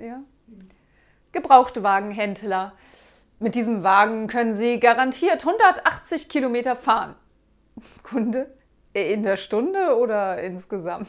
Ja. Gebrauchtwagenhändler. Mit diesem Wagen können Sie garantiert 180 Kilometer fahren. Kunde? In der Stunde oder insgesamt?